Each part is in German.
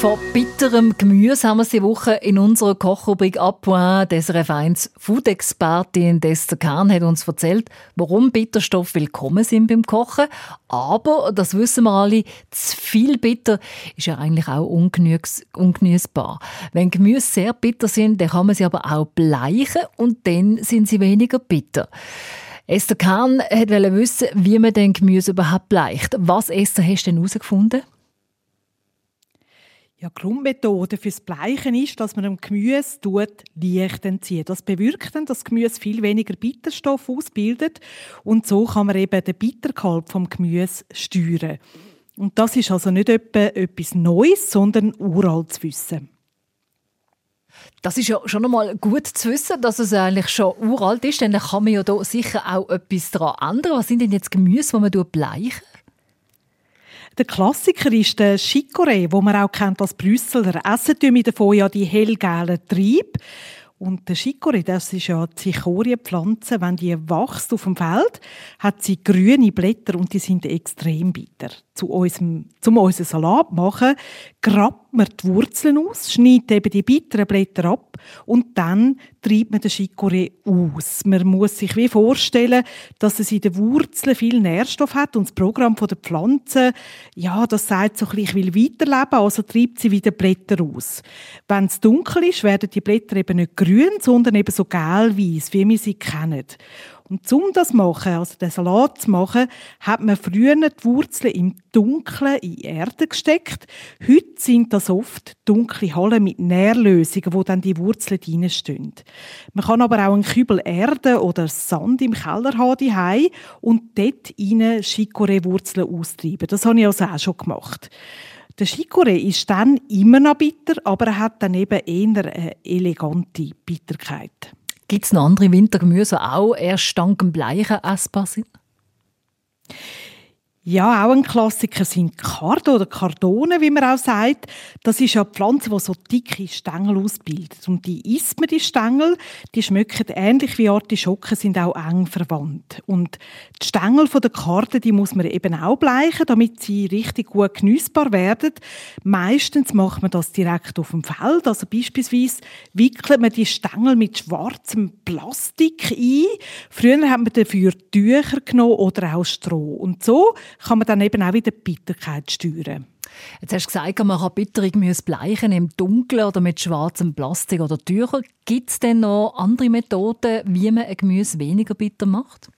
Von bitterem Gemüse haben wir diese Woche in unserer Kochrubrik «Appoint» des 1 Food-Expertin Esther Kahn hat uns erzählt, warum Bitterstoffe willkommen sind beim Kochen. Aber, das wissen wir alle, zu viel bitter ist ja eigentlich auch ungenießbar. Wenn Gemüse sehr bitter sind, dann kann man sie aber auch bleichen und dann sind sie weniger bitter. Esther Kahn wollte wissen, wie man den Gemüse überhaupt bleicht. Was, Esther, hast du denn herausgefunden? Ja, die Grundmethode fürs Bleichen ist, dass man dem Gemüse tut, Licht entzieht. Das bewirkt dann, dass das Gemüse viel weniger Bitterstoff ausbildet und so kann man eben den Bittergehalt vom Gemüse steuern. Und das ist also nicht etwas Neues, sondern uraltes Wissen. Das ist ja schon einmal gut zu wissen, dass es eigentlich schon uralt ist, denn dann kann man ja da sicher auch etwas daran ändern. Was sind denn jetzt Gemüse, die man bleichen? Der Klassiker ist der Chicorée, wo man auch kennt als Brüsseler. Essen wir davon ja die hellgelben Triebe. Und der Chicorée, das ist ja die Zichorienpflanze, wenn die wächst auf dem Feld, hat sie grüne Blätter und die sind extrem bitter. Zu unserem, zum unseren Salat machen, grabt man die Wurzeln aus, schneidet eben die bitteren Blätter ab und dann treibt man den Chicorée aus. Man muss sich wie vorstellen, dass es in den Wurzeln viel Nährstoff hat und das Programm der Pflanze, ja, das sagt so ein will weiterleben, also treibt sie wieder Blätter aus. Wenn es dunkel ist, werden die Blätter eben nicht grün, sondern eben so gelb-weiß, wie wir sie kennen. Und um das zu machen, also den Salat zu machen, hat man früher die Wurzeln im Dunkeln in Erde gesteckt. Heute sind das oft dunkle Hallen mit Nährlösungen, wo dann die Wurzeln reinstehen. Man kann aber auch einen Kübel Erde oder Sand im Keller haben und dort rein Chicorée-Wurzeln austreiben. Das habe ich also auch schon gemacht. Der Chicorée ist dann immer noch bitter, aber er hat dann eben eher eine elegante Bitterkeit. Gibt es noch andere Wintergemüse, die auch erst dank dem Bleichen essbar sind? Ja, auch ein Klassiker sind Kardo oder Kardone, wie man auch sagt. Das ist ja eine Pflanze, die so dicke Stängel ausbildet. Und die isst man, die Stängel, die schmecken ähnlich wie Artischocken, sind auch eng verwandt. Und die Stängel der Karde, die muss man eben auch bleichen, damit sie richtig gut genießbar werden. Meistens macht man das direkt auf dem Feld. Also beispielsweise wickelt man die Stängel mit schwarzem Plastik ein. Früher haben wir dafür Tücher genommen oder auch Stroh. Und so kann man dann eben auch wieder die Bitterkeit steuern. Jetzt hast du gesagt, man kann bittere Gemüse bleichen im Dunkeln oder mit schwarzem Plastik oder Tüchern. Gibt es denn noch andere Methoden, wie man ein Gemüse weniger bitter macht?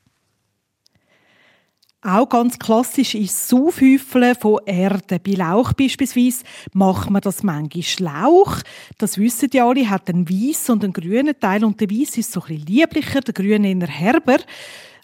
Auch ganz klassisch ist das Aufhäufeln von Erde. Bei Lauch beispielsweise macht man das manchmal Lauch. Das wissen die alle, hat einen weißen und einen grünen Teil und der weiße ist so ein bisschen lieblicher, der grüne eher herber.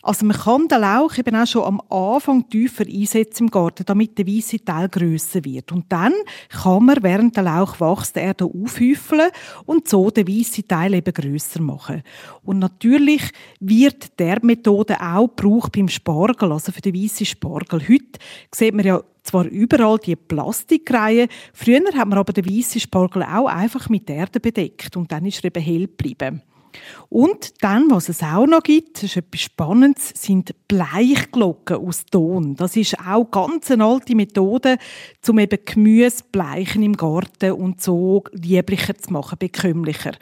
Also man kann den Lauch eben auch schon am Anfang tiefer einsetzen im Garten, damit der weiße Teil grösser wird. Und dann kann man, während der Lauch wächst, die Erde aufhäufeln und so den weißen Teil eben grösser machen. Und natürlich wird der Methode auch gebraucht beim Spargel, also für den weißen Spargel. Heute sieht man ja zwar überall die Plastikreihe, früher hat man aber den weißen Spargel auch einfach mit Erde bedeckt und dann ist er eben hell geblieben. Und dann, was es auch noch gibt, das ist etwas Spannendes, sind Bleichglocken aus Ton. Das ist auch ganz eine alte Methode, um eben Gemüse bleichen im Garten und so lieblicher zu machen, bekömmlicher.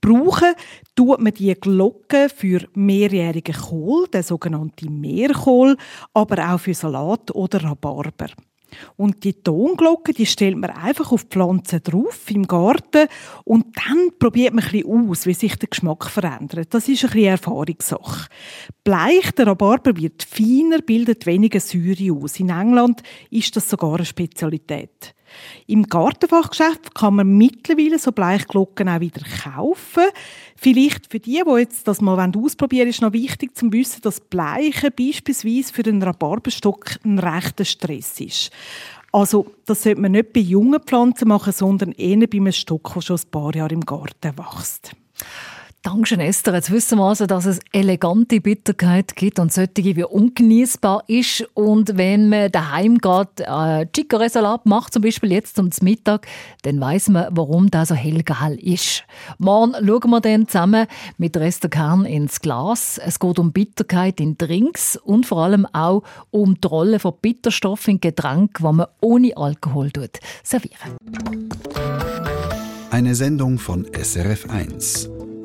Brauchen tut man die Glocken für mehrjährigen Kohl, den sogenannten Meerkohl, aber auch für Salat oder Rhabarber. Und die Tonglocke, die stellt man einfach auf die Pflanzen drauf im Garten und dann probiert man ein bisschen aus, wie sich der Geschmack verändert. Das ist ein bisschen Erfahrungssache. Bleich, der Rhabarber wird feiner, bildet weniger Säure aus. In England ist das sogar eine Spezialität. Im Gartenfachgeschäft kann man mittlerweile so Bleichglocken auch wieder kaufen. Vielleicht für die, die jetzt das mal ausprobieren wollen, ist noch wichtig zu wissen, dass Bleichen beispielsweise für den Rhabarberstock ein rechter Stress ist. Also, das sollte man nicht bei jungen Pflanzen machen, sondern eher bei einem Stock, der schon ein paar Jahre im Garten wächst. Dankeschön, Esther. Jetzt wissen wir also, dass es elegante Bitterkeit gibt und solche, wie ungenießbar ist. Und wenn man daheim gerade äh, Chicorée-Salat macht, zum Beispiel jetzt zum Mittag, dann weiß man, warum das so hellgehell ist. Morgen schauen wir dann zusammen mit Esther Kern ins Glas. Es geht um Bitterkeit in Drinks und vor allem auch um die Rolle von Bitterstoffen in Getränken, die man ohne Alkohol servieren. Eine Sendung von SRF1.